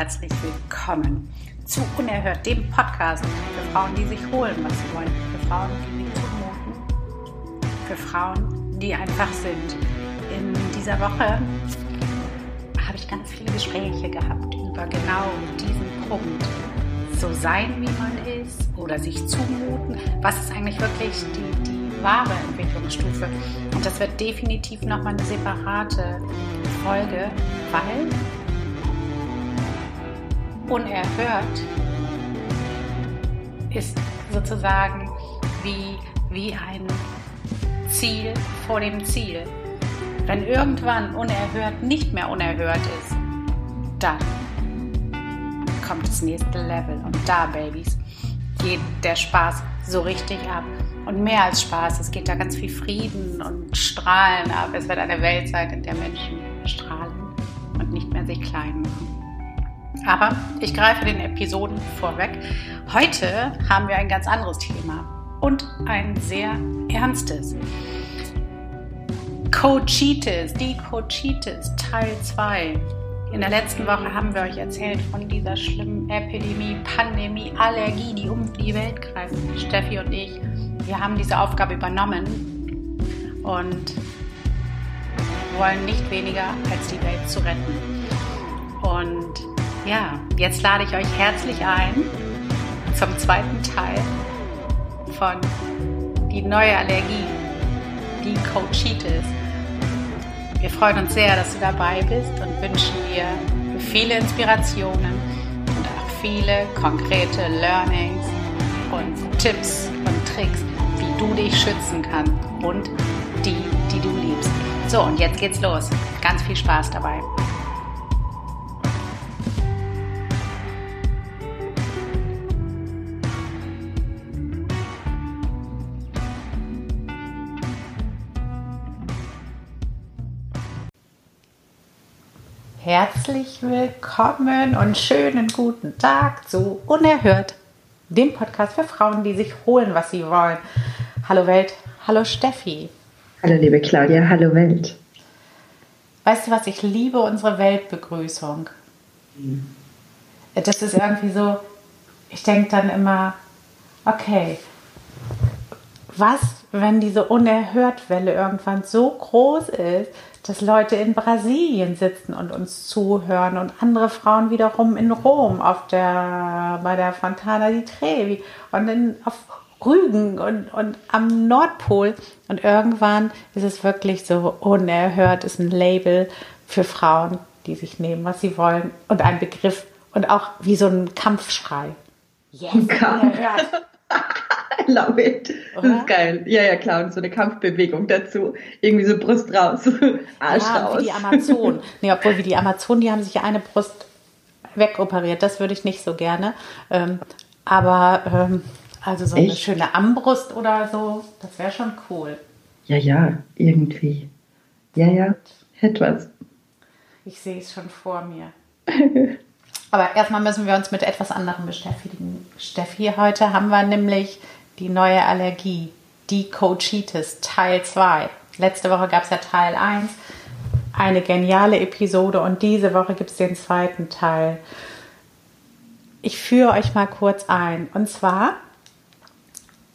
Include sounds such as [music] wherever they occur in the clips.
Herzlich willkommen zu Unerhört, dem Podcast für Frauen, die sich holen, was sie wollen, für Frauen, die sich zumuten, für Frauen, die einfach sind. In dieser Woche habe ich ganz viele Gespräche gehabt über genau diesen Punkt. So sein, wie man ist oder sich zumuten. Was ist eigentlich wirklich die, die wahre Entwicklungsstufe? Und das wird definitiv nochmal eine separate Folge, weil unerhört ist sozusagen wie, wie ein Ziel vor dem Ziel. Wenn irgendwann unerhört nicht mehr unerhört ist, dann kommt das nächste Level. Und da, Babys, geht der Spaß so richtig ab. Und mehr als Spaß, es geht da ganz viel Frieden und Strahlen ab. Es wird eine Welt sein, in der Menschen strahlen und nicht mehr sich klein machen. Aber ich greife den Episoden vorweg. Heute haben wir ein ganz anderes Thema und ein sehr ernstes. Coachitis, die Coachitis, Teil 2. In der letzten Woche haben wir euch erzählt von dieser schlimmen Epidemie, Pandemie, Allergie, die um die Welt greift. Steffi und ich, wir haben diese Aufgabe übernommen und wollen nicht weniger als die Welt zu retten. Und ja, jetzt lade ich euch herzlich ein zum zweiten Teil von Die neue Allergie, die Coachitis. Wir freuen uns sehr, dass du dabei bist und wünschen dir viele Inspirationen und auch viele konkrete Learnings und Tipps und Tricks, wie du dich schützen kannst und die, die du liebst. So, und jetzt geht's los. Ganz viel Spaß dabei. Herzlich willkommen und schönen guten Tag zu Unerhört, dem Podcast für Frauen, die sich holen, was sie wollen. Hallo Welt, hallo Steffi. Hallo liebe Claudia, hallo Welt. Weißt du was, ich liebe unsere Weltbegrüßung. Mhm. Das ist irgendwie so, ich denke dann immer, okay, was, wenn diese Unerhört-Welle irgendwann so groß ist, dass Leute in Brasilien sitzen und uns zuhören und andere Frauen wiederum in Rom auf der, bei der Fontana di Trevi und in, auf Rügen und, und am Nordpol. Und irgendwann ist es wirklich so unerhört, ist ein Label für Frauen, die sich nehmen, was sie wollen und ein Begriff und auch wie so ein Kampfschrei. Yes, unerhört. [laughs] I love it. Oder? Das ist geil. Ja, ja, klar. Und so eine Kampfbewegung dazu. Irgendwie so Brust raus, [laughs] Arsch ja, raus. Wie die Amazonen. [laughs] nee, obwohl wie die Amazonen, die haben sich ja eine Brust wegoperiert. Das würde ich nicht so gerne. Ähm, aber ähm, also so Echt? eine schöne Armbrust oder so, das wäre schon cool. Ja, ja, irgendwie. Ja, ja, etwas. Ich sehe es schon vor mir. Aber erstmal müssen wir uns mit etwas anderem beschäftigen. Steffi, heute haben wir nämlich die neue Allergie, die Coachitis, Teil 2. Letzte Woche gab es ja Teil 1, eine geniale Episode und diese Woche gibt es den zweiten Teil. Ich führe euch mal kurz ein. Und zwar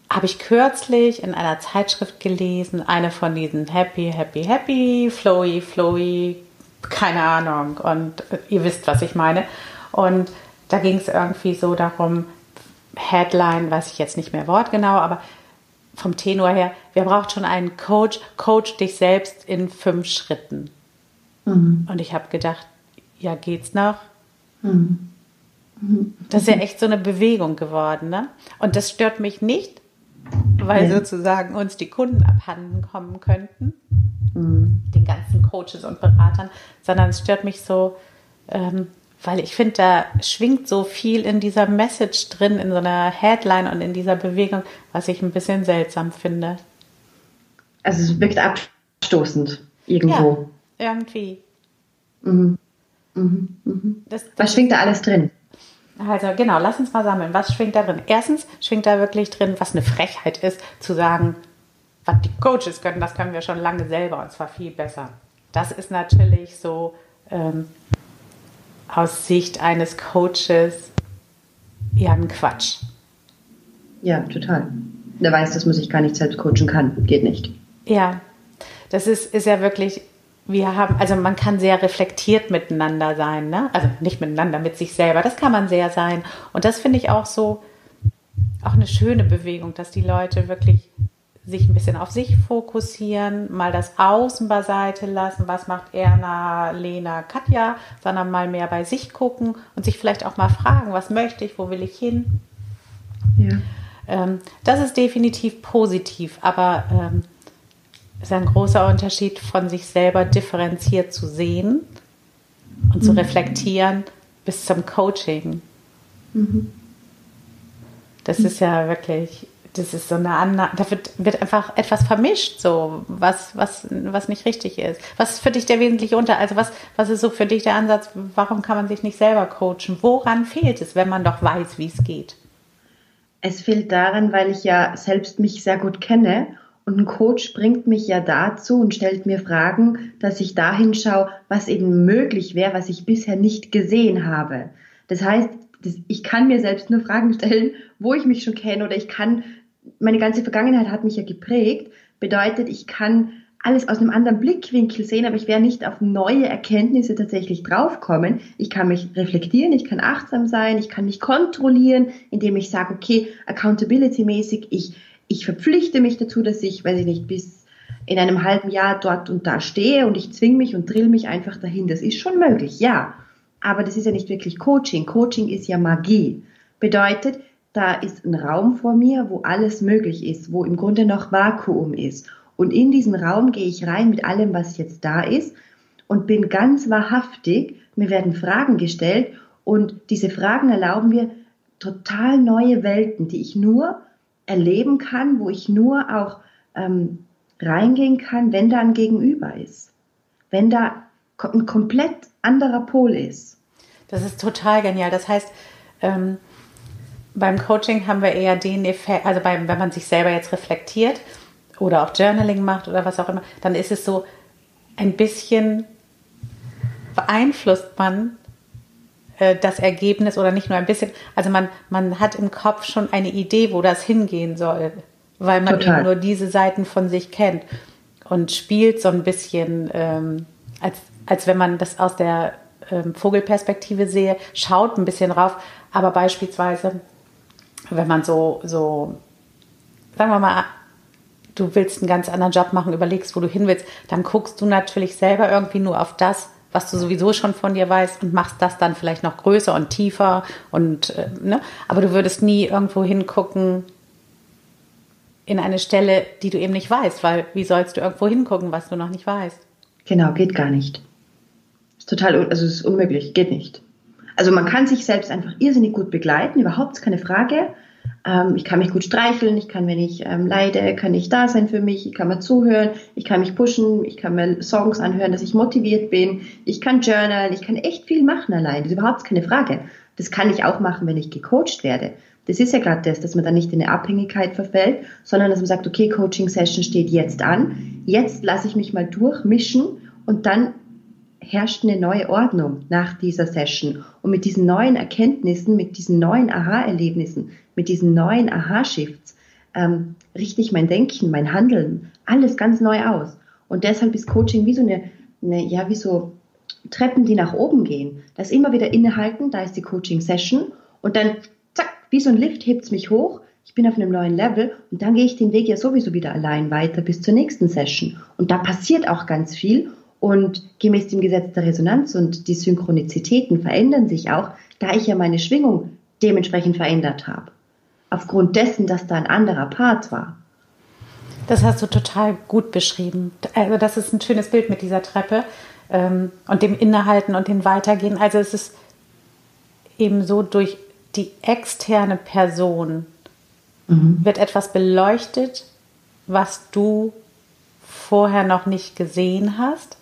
habe ich kürzlich in einer Zeitschrift gelesen, eine von diesen Happy, Happy, Happy, Flowy, Flowy, keine Ahnung. Und ihr wisst, was ich meine. Und da ging es irgendwie so darum, Headline, weiß ich jetzt nicht mehr wortgenau, aber vom Tenor her, wer braucht schon einen Coach? Coach dich selbst in fünf Schritten. Mhm. Und ich habe gedacht, ja, geht's noch? Mhm. Das ist ja echt so eine Bewegung geworden, ne? Und das stört mich nicht, weil ja. sozusagen uns die Kunden abhanden kommen könnten, mhm. den ganzen Coaches und Beratern, sondern es stört mich so, ähm, weil ich finde, da schwingt so viel in dieser Message drin, in so einer Headline und in dieser Bewegung, was ich ein bisschen seltsam finde. Also es wirkt abstoßend irgendwo. Ja, irgendwie. Mhm. Mhm. Mhm. Das, das was schwingt da alles drin? Also genau, lass uns mal sammeln. Was schwingt da drin? Erstens schwingt da wirklich drin, was eine Frechheit ist, zu sagen, was die Coaches können, das können wir schon lange selber und zwar viel besser. Das ist natürlich so, ähm, aus Sicht eines Coaches ja ein Quatsch. Ja, total. Der weiß, dass man sich gar nicht selbst coachen kann. Geht nicht. Ja, das ist, ist ja wirklich, wir haben, also man kann sehr reflektiert miteinander sein, ne? Also nicht miteinander, mit sich selber. Das kann man sehr sein. Und das finde ich auch so, auch eine schöne Bewegung, dass die Leute wirklich sich ein bisschen auf sich fokussieren, mal das Außen beiseite lassen, was macht Erna, Lena, Katja, sondern mal mehr bei sich gucken und sich vielleicht auch mal fragen, was möchte ich, wo will ich hin. Ja. Ähm, das ist definitiv positiv, aber ähm, ist ein großer Unterschied von sich selber differenziert zu sehen und mhm. zu reflektieren bis zum Coaching. Mhm. Das ist ja wirklich das ist so eine andere, da wird, wird einfach etwas vermischt, so, was, was, was nicht richtig ist. Was ist für dich der wesentliche Unter, also was, was ist so für dich der Ansatz, warum kann man sich nicht selber coachen? Woran fehlt es, wenn man doch weiß, wie es geht? Es fehlt daran, weil ich ja selbst mich sehr gut kenne und ein Coach bringt mich ja dazu und stellt mir Fragen, dass ich dahin schaue, was eben möglich wäre, was ich bisher nicht gesehen habe. Das heißt, ich kann mir selbst nur Fragen stellen, wo ich mich schon kenne oder ich kann meine ganze Vergangenheit hat mich ja geprägt, bedeutet, ich kann alles aus einem anderen Blickwinkel sehen, aber ich werde nicht auf neue Erkenntnisse tatsächlich draufkommen. Ich kann mich reflektieren, ich kann achtsam sein, ich kann mich kontrollieren, indem ich sage, okay, accountability-mäßig, ich, ich verpflichte mich dazu, dass ich, weiß ich nicht, bis in einem halben Jahr dort und da stehe und ich zwinge mich und drill mich einfach dahin. Das ist schon möglich, ja. Aber das ist ja nicht wirklich Coaching. Coaching ist ja Magie. Bedeutet, da ist ein Raum vor mir, wo alles möglich ist, wo im Grunde noch Vakuum ist. Und in diesen Raum gehe ich rein mit allem, was jetzt da ist und bin ganz wahrhaftig. Mir werden Fragen gestellt und diese Fragen erlauben mir total neue Welten, die ich nur erleben kann, wo ich nur auch ähm, reingehen kann, wenn da ein Gegenüber ist. Wenn da ein komplett anderer Pol ist. Das ist total genial. Das heißt, ähm, beim Coaching haben wir eher den Effekt, also beim, wenn man sich selber jetzt reflektiert oder auch Journaling macht oder was auch immer, dann ist es so ein bisschen beeinflusst man äh, das Ergebnis oder nicht nur ein bisschen. Also man, man hat im Kopf schon eine Idee, wo das hingehen soll, weil man Total. eben nur diese Seiten von sich kennt und spielt so ein bisschen, ähm, als, als wenn man das aus der ähm, Vogelperspektive sehe, schaut ein bisschen drauf, aber beispielsweise wenn man so, so, sagen wir mal, du willst einen ganz anderen Job machen, überlegst, wo du hin willst, dann guckst du natürlich selber irgendwie nur auf das, was du sowieso schon von dir weißt und machst das dann vielleicht noch größer und tiefer und äh, ne, aber du würdest nie irgendwo hingucken in eine Stelle, die du eben nicht weißt, weil wie sollst du irgendwo hingucken, was du noch nicht weißt? Genau, geht gar nicht. Ist total, also ist unmöglich, geht nicht. Also man kann sich selbst einfach irrsinnig gut begleiten, überhaupt keine Frage. Ähm, ich kann mich gut streicheln, ich kann, wenn ich ähm, leide, kann ich da sein für mich, ich kann mir zuhören, ich kann mich pushen, ich kann mir Songs anhören, dass ich motiviert bin, ich kann journalen, ich kann echt viel machen allein, das ist überhaupt keine Frage. Das kann ich auch machen, wenn ich gecoacht werde. Das ist ja gerade das, dass man dann nicht in eine Abhängigkeit verfällt, sondern dass man sagt, okay, Coaching-Session steht jetzt an, jetzt lasse ich mich mal durchmischen und dann herrscht eine neue Ordnung nach dieser Session. Und mit diesen neuen Erkenntnissen, mit diesen neuen Aha-Erlebnissen, mit diesen neuen Aha-Shifts, ähm, richte ich mein Denken, mein Handeln, alles ganz neu aus. Und deshalb ist Coaching wie so eine, eine ja, wie so Treppen, die nach oben gehen. Da ist immer wieder innehalten, da ist die Coaching-Session und dann, zack, wie so ein Lift hebt es mich hoch. Ich bin auf einem neuen Level und dann gehe ich den Weg ja sowieso wieder allein weiter bis zur nächsten Session. Und da passiert auch ganz viel und gemäß dem Gesetz der Resonanz und die Synchronizitäten verändern sich auch, da ich ja meine Schwingung dementsprechend verändert habe. Aufgrund dessen, dass da ein anderer Part war. Das hast du total gut beschrieben. Also das ist ein schönes Bild mit dieser Treppe ähm, und dem Innehalten und dem Weitergehen. Also es ist eben so durch die externe Person mhm. wird etwas beleuchtet, was du vorher noch nicht gesehen hast.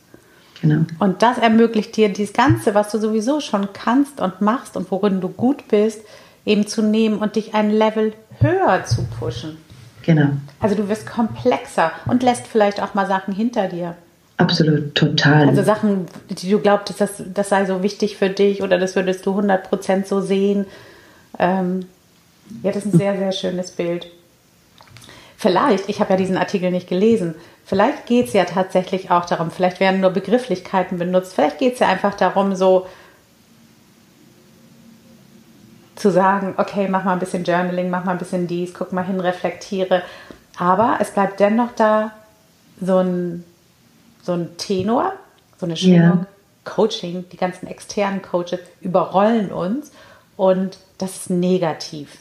Genau. Und das ermöglicht dir, dieses Ganze, was du sowieso schon kannst und machst und worin du gut bist, eben zu nehmen und dich ein Level höher zu pushen. Genau. Also du wirst komplexer und lässt vielleicht auch mal Sachen hinter dir. Absolut, total. Also Sachen, die du glaubst, das, das sei so wichtig für dich oder das würdest du 100% so sehen. Ähm, ja, das ist ein sehr, sehr schönes Bild. Vielleicht, ich habe ja diesen Artikel nicht gelesen, vielleicht geht es ja tatsächlich auch darum, vielleicht werden nur Begrifflichkeiten benutzt, vielleicht geht es ja einfach darum, so zu sagen, okay, mach mal ein bisschen Journaling, mach mal ein bisschen dies, guck mal hin, reflektiere. Aber es bleibt dennoch da so ein, so ein Tenor, so eine Schwingung. Yeah. Coaching, die ganzen externen Coaches überrollen uns und das ist negativ.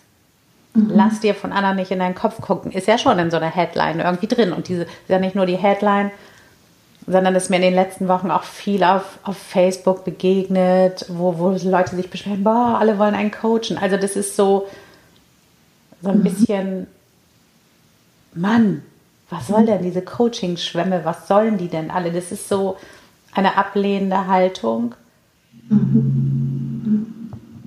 Mhm. Lass dir von anderen nicht in deinen Kopf gucken. Ist ja schon in so einer Headline irgendwie drin. Und diese ist ja nicht nur die Headline, sondern ist mir in den letzten Wochen auch viel auf, auf Facebook begegnet, wo, wo Leute sich beschweren, boah, alle wollen einen coachen. Also das ist so, so ein mhm. bisschen, Mann, was soll denn diese Coaching-Schwämme, was sollen die denn alle? Das ist so eine ablehnende Haltung. Mhm.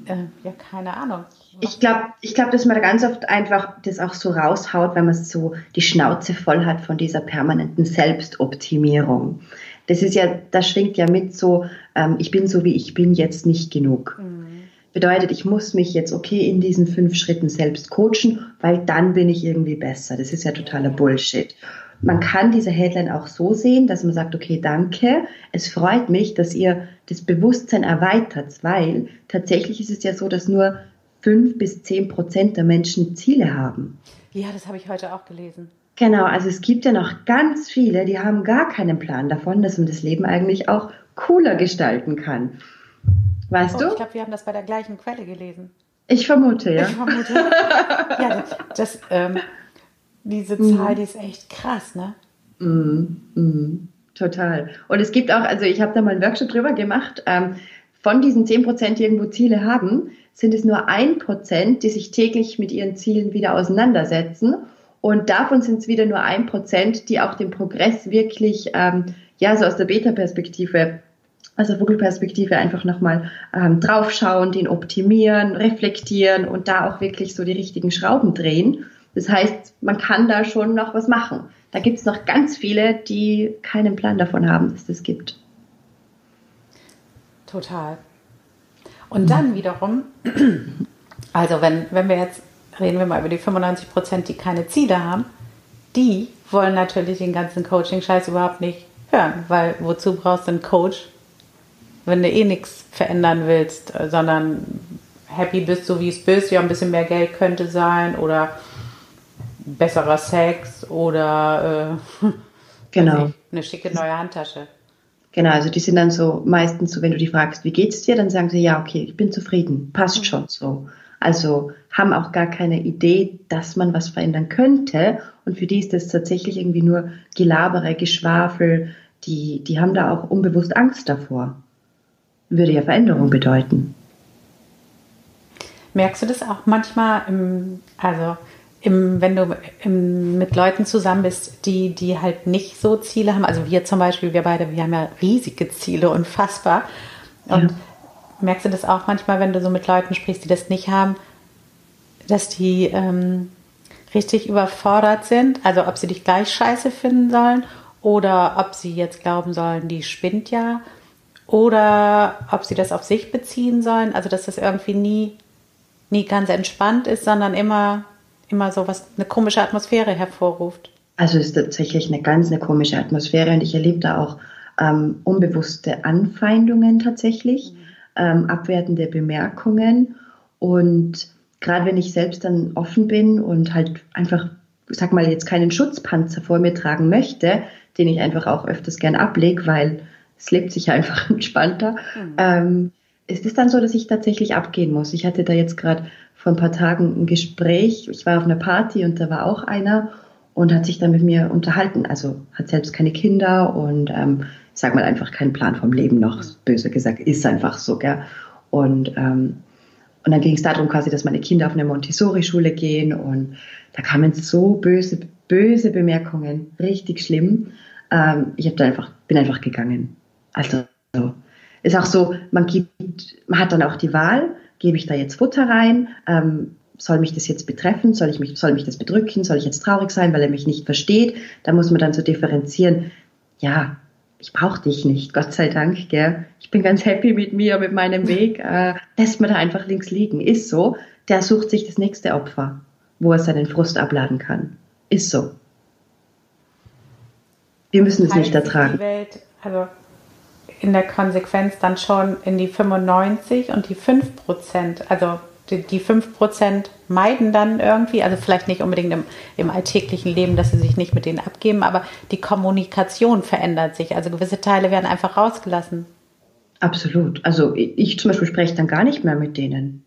Äh, ja, keine Ahnung. Ich glaube, ich glaub, dass man da ganz oft einfach das auch so raushaut, wenn man so die Schnauze voll hat von dieser permanenten Selbstoptimierung. Das ist ja, das schwingt ja mit so, ähm, ich bin so wie ich bin jetzt nicht genug. Mhm. Bedeutet, ich muss mich jetzt okay in diesen fünf Schritten selbst coachen, weil dann bin ich irgendwie besser. Das ist ja totaler Bullshit. Man kann diese Headline auch so sehen, dass man sagt, okay, danke, es freut mich, dass ihr das Bewusstsein erweitert, weil tatsächlich ist es ja so, dass nur fünf bis zehn Prozent der Menschen Ziele haben. Ja, das habe ich heute auch gelesen. Genau, also es gibt ja noch ganz viele, die haben gar keinen Plan davon, dass man das Leben eigentlich auch cooler gestalten kann. Weißt oh, du? Ich glaube, wir haben das bei der gleichen Quelle gelesen. Ich vermute, ja. Ich vermute. ja, das, das ähm, diese mhm. Zahl, mhm. die ist echt krass, ne? Mhm, mhm, total. Und es gibt auch, also ich habe da mal einen Workshop drüber gemacht, ähm, von diesen 10 Prozent, die irgendwo Ziele haben, sind es nur ein Prozent, die sich täglich mit ihren Zielen wieder auseinandersetzen. Und davon sind es wieder nur ein Prozent, die auch den Progress wirklich, ähm, ja, so aus der Beta-Perspektive, also Vogelperspektive einfach nochmal ähm, draufschauen, den optimieren, reflektieren und da auch wirklich so die richtigen Schrauben drehen. Das heißt, man kann da schon noch was machen. Da gibt es noch ganz viele, die keinen Plan davon haben, dass das gibt. Total. Und dann wiederum, also wenn, wenn wir jetzt reden wir mal über die 95 Prozent, die keine Ziele haben, die wollen natürlich den ganzen Coaching-Scheiß überhaupt nicht hören, weil wozu brauchst du einen Coach, wenn du eh nichts verändern willst, sondern happy bist, so wie es bist, ja, ein bisschen mehr Geld könnte sein oder besserer Sex oder äh, [laughs] genau. eine schicke neue Handtasche. Genau, also die sind dann so meistens so, wenn du die fragst, wie geht's dir, dann sagen sie, ja, okay, ich bin zufrieden, passt mhm. schon so. Also haben auch gar keine Idee, dass man was verändern könnte. Und für die ist das tatsächlich irgendwie nur Gelabere, Geschwafel. Die, die haben da auch unbewusst Angst davor. Würde ja Veränderung bedeuten. Merkst du das auch manchmal im, also im, wenn du im, mit Leuten zusammen bist, die, die halt nicht so Ziele haben, also wir zum Beispiel, wir beide, wir haben ja riesige Ziele, unfassbar. Und ja. merkst du das auch manchmal, wenn du so mit Leuten sprichst, die das nicht haben, dass die ähm, richtig überfordert sind? Also ob sie dich gleich scheiße finden sollen oder ob sie jetzt glauben sollen, die spinnt ja oder ob sie das auf sich beziehen sollen. Also dass das irgendwie nie, nie ganz entspannt ist, sondern immer immer so was, eine komische Atmosphäre hervorruft. Also es ist tatsächlich eine ganz eine komische Atmosphäre und ich erlebe da auch ähm, unbewusste Anfeindungen tatsächlich, mhm. ähm, abwertende Bemerkungen und gerade wenn ich selbst dann offen bin und halt einfach, sag mal, jetzt keinen Schutzpanzer vor mir tragen möchte, den ich einfach auch öfters gern ablege, weil es lebt sich einfach [laughs] entspannter, mhm. ähm, ist es dann so, dass ich tatsächlich abgehen muss. Ich hatte da jetzt gerade vor ein paar Tagen ein Gespräch. Ich war auf einer Party und da war auch einer und hat sich dann mit mir unterhalten. Also hat selbst keine Kinder und ähm, sag mal einfach keinen Plan vom Leben noch, böse gesagt, ist einfach so, gell? Und, ähm, und dann ging es darum quasi, dass meine Kinder auf eine Montessori-Schule gehen und da kamen so böse, böse Bemerkungen, richtig schlimm. Ähm, ich hab da einfach, bin einfach gegangen. Also ist auch so, man gibt, man hat dann auch die Wahl, gebe ich da jetzt Futter rein? Ähm, soll mich das jetzt betreffen? Soll, ich mich, soll mich das bedrücken? Soll ich jetzt traurig sein, weil er mich nicht versteht? Da muss man dann so differenzieren. Ja, ich brauche dich nicht, Gott sei Dank, gell. Ich bin ganz happy mit mir, mit meinem Weg. [laughs] Äh, lässt man da einfach links liegen. Ist so. Der sucht sich das nächste Opfer, wo er seinen Frust abladen kann. Ist so. Wir müssen es nicht ertragen. Die Welt, also in der Konsequenz dann schon in die 95 und die 5 Prozent, also die, die 5% meiden dann irgendwie, also vielleicht nicht unbedingt im, im, alltäglichen Leben, dass sie sich nicht mit denen abgeben, aber die Kommunikation verändert sich. Also gewisse Teile werden einfach rausgelassen. Absolut. Also ich zum Beispiel spreche dann gar nicht mehr mit denen.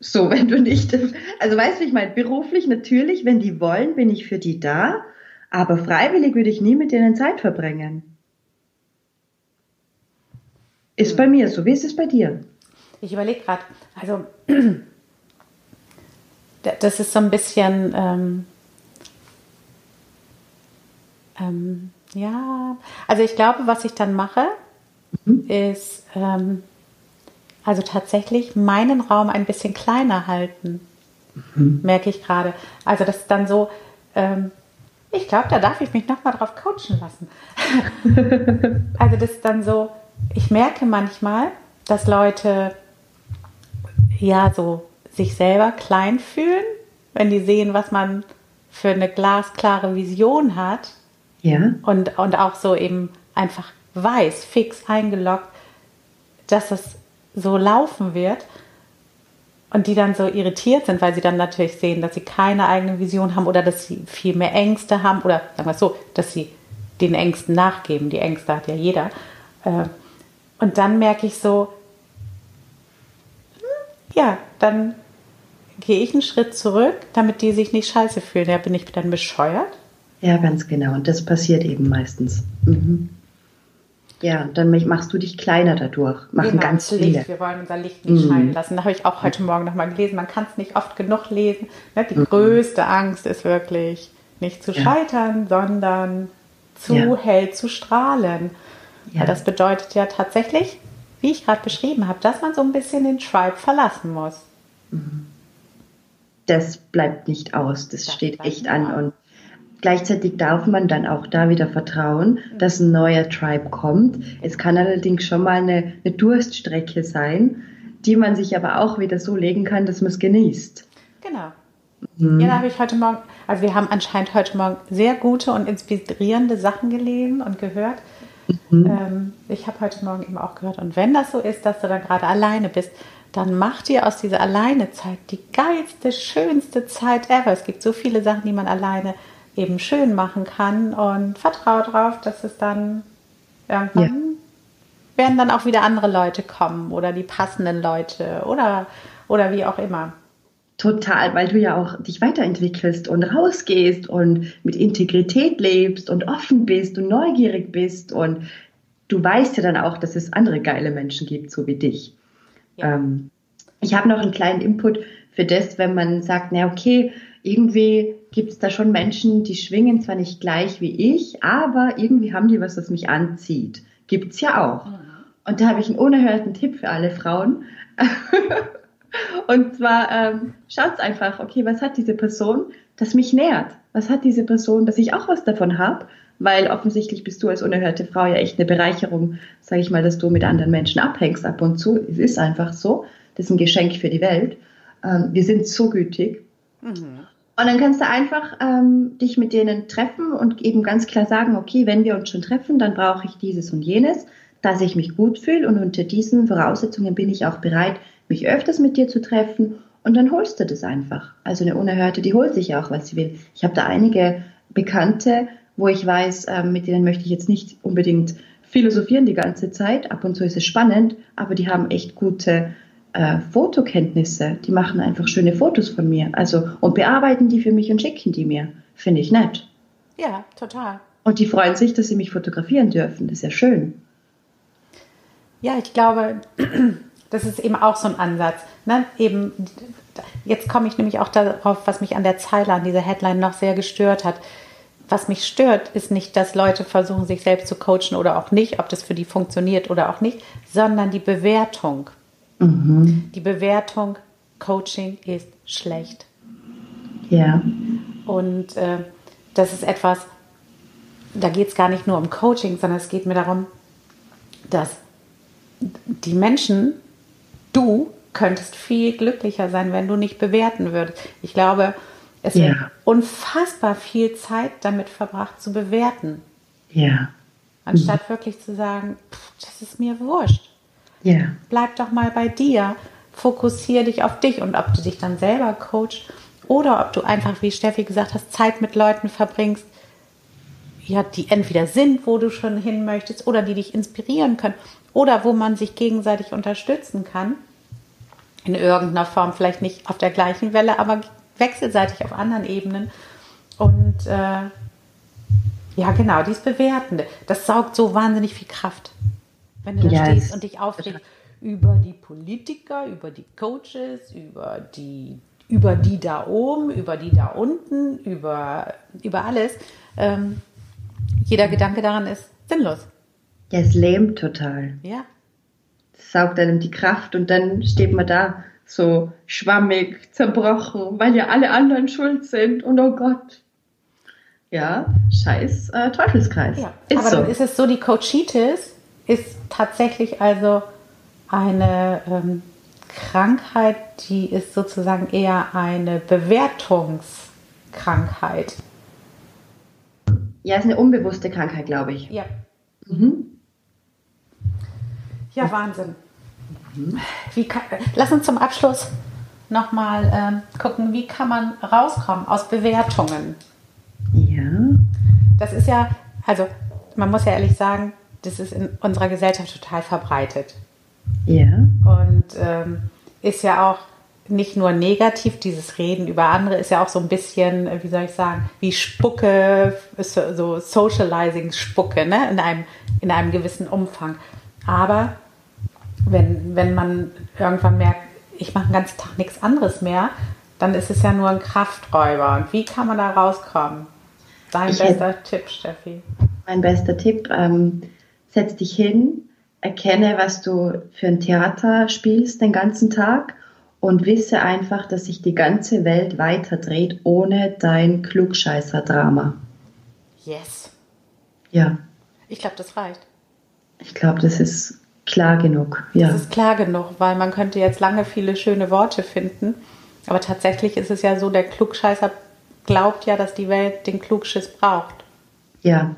So, [laughs] wenn du nicht, also weißt du, ich meine, beruflich natürlich, wenn die wollen, bin ich für die da, aber freiwillig würde ich nie mit denen Zeit verbringen. Ist bei mir so. Wie ist es bei dir? Ich überlege gerade, also [clears throat] das ist so ein bisschen, ähm, ähm, ja, also ich glaube, was ich dann mache, mhm. ist ähm, also tatsächlich meinen Raum ein bisschen kleiner halten, mhm. merke ich gerade. Also das ist dann so, ähm, ich glaube, da darf ich mich nochmal drauf coachen lassen. [laughs] also das ist dann so, ich merke manchmal, dass Leute ja so sich selber klein fühlen, wenn die sehen, was man für eine glasklare Vision hat. Ja. Und, und auch so eben einfach weiß, fix eingeloggt, dass es so laufen wird. Und die dann so irritiert sind, weil sie dann natürlich sehen, dass sie keine eigene Vision haben oder dass sie viel mehr Ängste haben oder sagen wir es so, dass sie den Ängsten nachgeben. Die Ängste hat ja jeder. Und dann merke ich so, ja, dann gehe ich einen Schritt zurück, damit die sich nicht scheiße fühlen. Ja, bin ich dann bescheuert? Ja, ganz genau. Und das passiert eben meistens. Mhm. Ja, dann machst du dich kleiner dadurch. Machen genau, ganz viele. Licht. Wir wollen unser Licht nicht mhm. scheinen lassen. Da habe ich auch heute Morgen nochmal gelesen. Man kann es nicht oft genug lesen. Ne, die mhm. größte Angst ist wirklich nicht zu scheitern, ja. sondern zu ja. hell zu strahlen. Ja. Das bedeutet ja tatsächlich, wie ich gerade beschrieben habe, dass man so ein bisschen den Tribe verlassen muss. Mhm. Das bleibt nicht aus, das, das steht echt an. Aus. Und gleichzeitig darf man dann auch da wieder vertrauen, mhm. dass ein neuer Tribe kommt. Es kann allerdings schon mal eine, eine Durststrecke sein, die man sich aber auch wieder so legen kann, dass man es genießt. Genau. Mhm. Ja, da habe ich heute Morgen, also wir haben anscheinend heute Morgen sehr gute und inspirierende Sachen gelesen und gehört. Mhm. Ähm, ich habe heute Morgen eben auch gehört, und wenn das so ist, dass du dann gerade alleine bist, dann mach dir aus dieser Alleinezeit die geilste, schönste Zeit ever. Es gibt so viele Sachen, die man alleine eben schön machen kann und vertraue darauf, dass es dann irgendwann ja. werden dann auch wieder andere Leute kommen oder die passenden Leute oder, oder wie auch immer. Total, weil du ja auch dich weiterentwickelst und rausgehst und mit Integrität lebst und offen bist und neugierig bist und du weißt ja dann auch, dass es andere geile Menschen gibt, so wie dich. Ja. Ähm, ich habe noch einen kleinen Input für das, wenn man sagt, na okay, irgendwie gibt es da schon Menschen, die schwingen zwar nicht gleich wie ich, aber irgendwie haben die was, das mich anzieht. Gibt es ja auch. Mhm. Und da habe ich einen unerhörten Tipp für alle Frauen. [laughs] Und zwar ähm, schaut einfach, okay, was hat diese Person, das mich nährt? Was hat diese Person, dass ich auch was davon habe? Weil offensichtlich bist du als unerhörte Frau ja echt eine Bereicherung, sage ich mal, dass du mit anderen Menschen abhängst ab und zu. Es ist einfach so. Das ist ein Geschenk für die Welt. Ähm, wir sind so gütig. Mhm. Und dann kannst du einfach ähm, dich mit denen treffen und eben ganz klar sagen, okay, wenn wir uns schon treffen, dann brauche ich dieses und jenes, dass ich mich gut fühle und unter diesen Voraussetzungen bin ich auch bereit, mich öfters mit dir zu treffen und dann holst du das einfach. Also eine Unerhörte, die holt sich ja auch, was sie will. Ich habe da einige Bekannte, wo ich weiß, äh, mit denen möchte ich jetzt nicht unbedingt philosophieren die ganze Zeit. Ab und zu ist es spannend, aber die haben echt gute äh, Fotokenntnisse. Die machen einfach schöne Fotos von mir. Also und bearbeiten die für mich und schicken die mir. Finde ich nett. Ja, total. Und die freuen sich, dass sie mich fotografieren dürfen. Das ist ja schön. Ja, ich glaube, das ist eben auch so ein Ansatz. Ne? Eben, jetzt komme ich nämlich auch darauf, was mich an der Zeile, an dieser Headline noch sehr gestört hat. Was mich stört, ist nicht, dass Leute versuchen, sich selbst zu coachen oder auch nicht, ob das für die funktioniert oder auch nicht, sondern die Bewertung. Mhm. Die Bewertung, Coaching ist schlecht. Ja. Und äh, das ist etwas, da geht es gar nicht nur um Coaching, sondern es geht mir darum, dass die Menschen, du könntest viel glücklicher sein, wenn du nicht bewerten würdest. Ich glaube, es ja. wird unfassbar viel Zeit damit verbracht zu bewerten. Ja. Anstatt mhm. wirklich zu sagen, pff, das ist mir wurscht. Ja. Bleib doch mal bei dir. Fokussiere dich auf dich und ob du dich dann selber coachst oder ob du einfach, wie Steffi gesagt hast, Zeit mit Leuten verbringst, ja, die entweder sind, wo du schon hin möchtest oder die dich inspirieren können oder wo man sich gegenseitig unterstützen kann. In irgendeiner Form, vielleicht nicht auf der gleichen Welle, aber wechselseitig auf anderen Ebenen. Und äh, ja, genau, dies Bewertende, das saugt so wahnsinnig viel Kraft. Wenn du da stehst und dich aufregst über die Politiker, über die Coaches, über die, über die da oben, über die da unten, über, über alles. Ähm, jeder Gedanke daran ist sinnlos. Ja, es lähmt total. Ja. Es saugt einem die Kraft und dann steht man da so schwammig, zerbrochen, weil ja alle anderen schuld sind und oh Gott. Ja, scheiß äh, Teufelskreis. Ja, ist aber so. dann ist es so, die Coachitis ist tatsächlich also eine ähm, Krankheit, die ist sozusagen eher eine Bewertungskrankheit. Ja, ist eine unbewusste Krankheit, glaube ich. Ja. Mhm. Ja, Wahnsinn. Wie kann, lass uns zum Abschluss nochmal ähm, gucken, wie kann man rauskommen aus Bewertungen. Ja. Das ist ja, also man muss ja ehrlich sagen, das ist in unserer Gesellschaft total verbreitet. Ja. Und ähm, ist ja auch nicht nur negativ, dieses Reden über andere ist ja auch so ein bisschen, wie soll ich sagen, wie Spucke, so Socializing-Spucke, ne? in, einem, in einem gewissen Umfang. Aber wenn, wenn man irgendwann merkt, ich mache den ganzen Tag nichts anderes mehr, dann ist es ja nur ein Krafträuber. Und wie kann man da rauskommen? Dein ich bester Tipp, Steffi. Mein bester Tipp, ähm, setz dich hin, erkenne, was du für ein Theater spielst den ganzen Tag und wisse einfach, dass sich die ganze Welt weiterdreht ohne dein Klugscheißer-Drama. Yes. Ja. Ich glaube, das reicht. Ich glaube, das ist klar genug. Ja. Das ist klar genug, weil man könnte jetzt lange viele schöne Worte finden. Aber tatsächlich ist es ja so, der Klugscheißer glaubt ja, dass die Welt den Klugschiss braucht. Ja,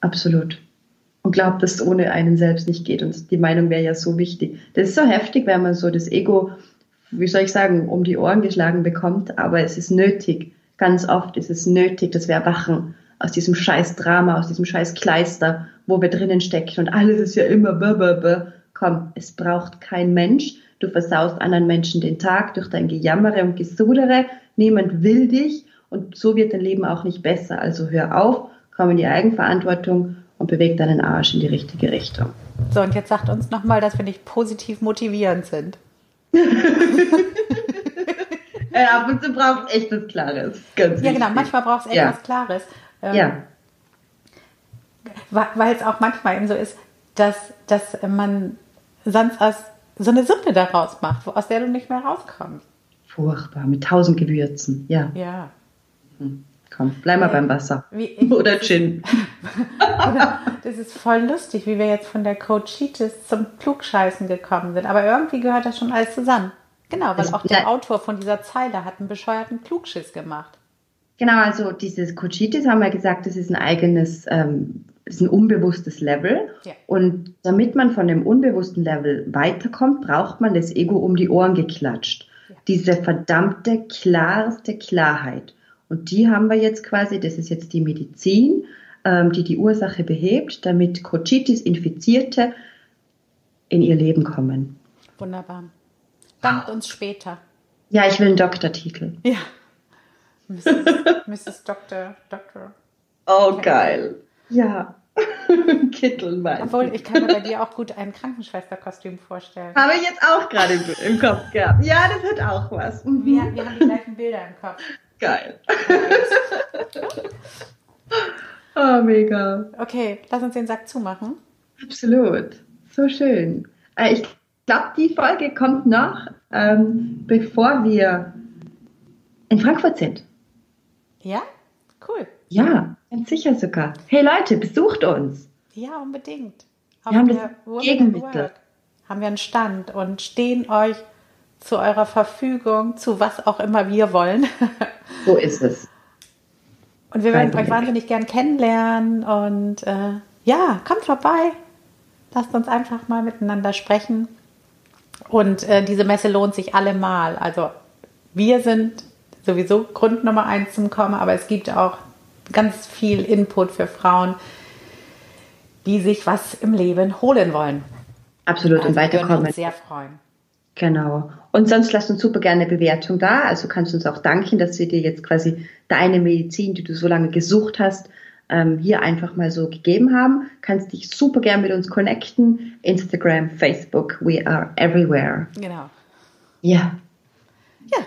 absolut. Und glaubt, dass es ohne einen selbst nicht geht. Und die Meinung wäre ja so wichtig. Das ist so heftig, wenn man so das Ego, wie soll ich sagen, um die Ohren geschlagen bekommt. Aber es ist nötig. Ganz oft ist es nötig, dass wir erwachen aus diesem scheiß Drama, aus diesem scheiß Kleister, wo wir drinnen stecken und alles ist ja immer b -b -b. Komm, es braucht kein Mensch. Du versaust anderen Menschen den Tag durch dein Gejammere und Gesudere. Niemand will dich und so wird dein Leben auch nicht besser. Also hör auf, komm in die Eigenverantwortung und beweg deinen Arsch in die richtige Richtung. So, und jetzt sagt uns nochmal, dass wir nicht positiv motivierend sind. ja, [laughs] ab und zu braucht es echt was Klares. Ganz ja, genau, manchmal braucht es echt ja. was Klares. Ähm, ja. Weil es auch manchmal eben so ist, dass, dass man sonst aus so eine Suppe daraus macht, aus der du nicht mehr rauskommst. Furchtbar, mit tausend Gewürzen, ja. Ja. Hm. Komm, bleib mal beim Wasser. Wie, [laughs] Oder Gin. [laughs] Oder, das ist voll lustig, wie wir jetzt von der Coachitis zum Klugscheißen gekommen sind. Aber irgendwie gehört das schon alles zusammen. Genau, weil auch der Autor von dieser Zeile hat einen bescheuerten Klugschiss gemacht. Genau, also dieses Cochitis haben wir gesagt, das ist ein eigenes, ähm, ist ein unbewusstes Level. Ja. Und damit man von dem unbewussten Level weiterkommt, braucht man das Ego um die Ohren geklatscht. Ja. Diese verdammte, klarste Klarheit. Und die haben wir jetzt quasi, das ist jetzt die Medizin, ähm, die die Ursache behebt, damit Cochitis-Infizierte in ihr Leben kommen. Wunderbar. Dankt uns später. Ja, ich will einen Doktortitel. Ja. Mrs. Mrs. Dr. Dr. Oh, geil. Ja. [laughs] Kittelmann. Obwohl, ich kann mir bei dir auch gut ein Krankenschwesterkostüm vorstellen. Habe ich jetzt auch gerade im Kopf gehabt. Ja, das hat auch was. Mhm. Wir, wir haben die gleichen Bilder im Kopf. Geil. [laughs] oh, mega. Okay, lass uns den Sack zumachen. Absolut. So schön. Äh, ich glaube, die Folge kommt noch, ähm, bevor wir in Frankfurt sind. Ja? Cool. Ja, Ganz sicher sogar. Hey Leute, besucht uns. Ja, unbedingt. Auf wir haben das Gegenmittel. Haben wir einen Stand und stehen euch zu eurer Verfügung, zu was auch immer wir wollen. [laughs] So ist es. Und wir werden euch wahnsinnig gern kennenlernen und äh, ja, kommt vorbei. Lasst uns einfach mal miteinander sprechen. Und äh, diese Messe lohnt sich allemal. Also wir sind sowieso Grund Nummer eins zum Kommen, aber es gibt auch ganz viel Input für Frauen, die sich was im Leben holen wollen. Absolut also und weiterkommen. Wir uns sehr freuen. Genau. Und sonst lasst uns super gerne eine Bewertung da. Also kannst du uns auch danken, dass wir dir jetzt quasi deine Medizin, die du so lange gesucht hast, ähm, hier einfach mal so gegeben haben. Kannst dich super gerne mit uns connecten. Instagram, Facebook, we are everywhere. Genau. Ja. Ja.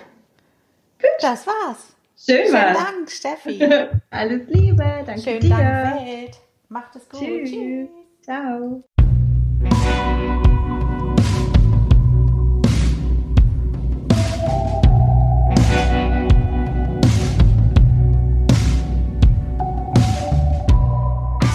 Gut. Das war's. Schön war's. Dank, Steffi. [laughs] Alles Liebe. Danke Schönen dir. Dank, Welt. Macht es gut. Tschüss. Tschüss. Ciao.